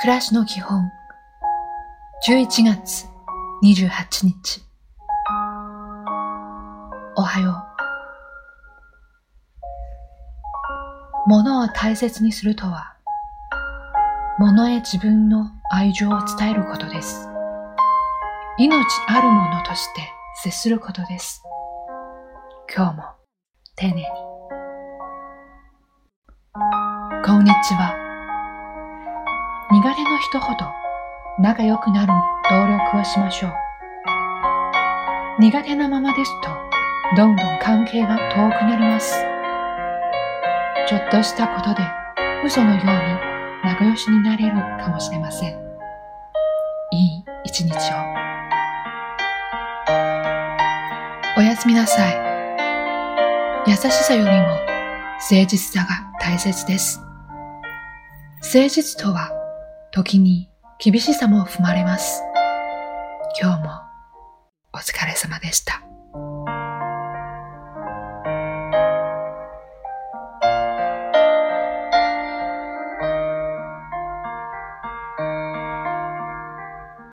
暮らしの基本。11月28日。おはよう。物を大切にするとは物へ自分の愛情を伝えることです。命あるものとして接することです。今日も丁寧に。こんにちは。苦手の人ほど仲良くなる努力をしましょう。苦手なままですと、どんどん関係が遠くなります。ちょっとしたことで嘘のように仲良しになれるかもしれません。いい一日を。おやすみなさい。優しさよりも誠実さが大切です。誠実とは時に厳しさも踏まれます。今日もお疲れ様でした。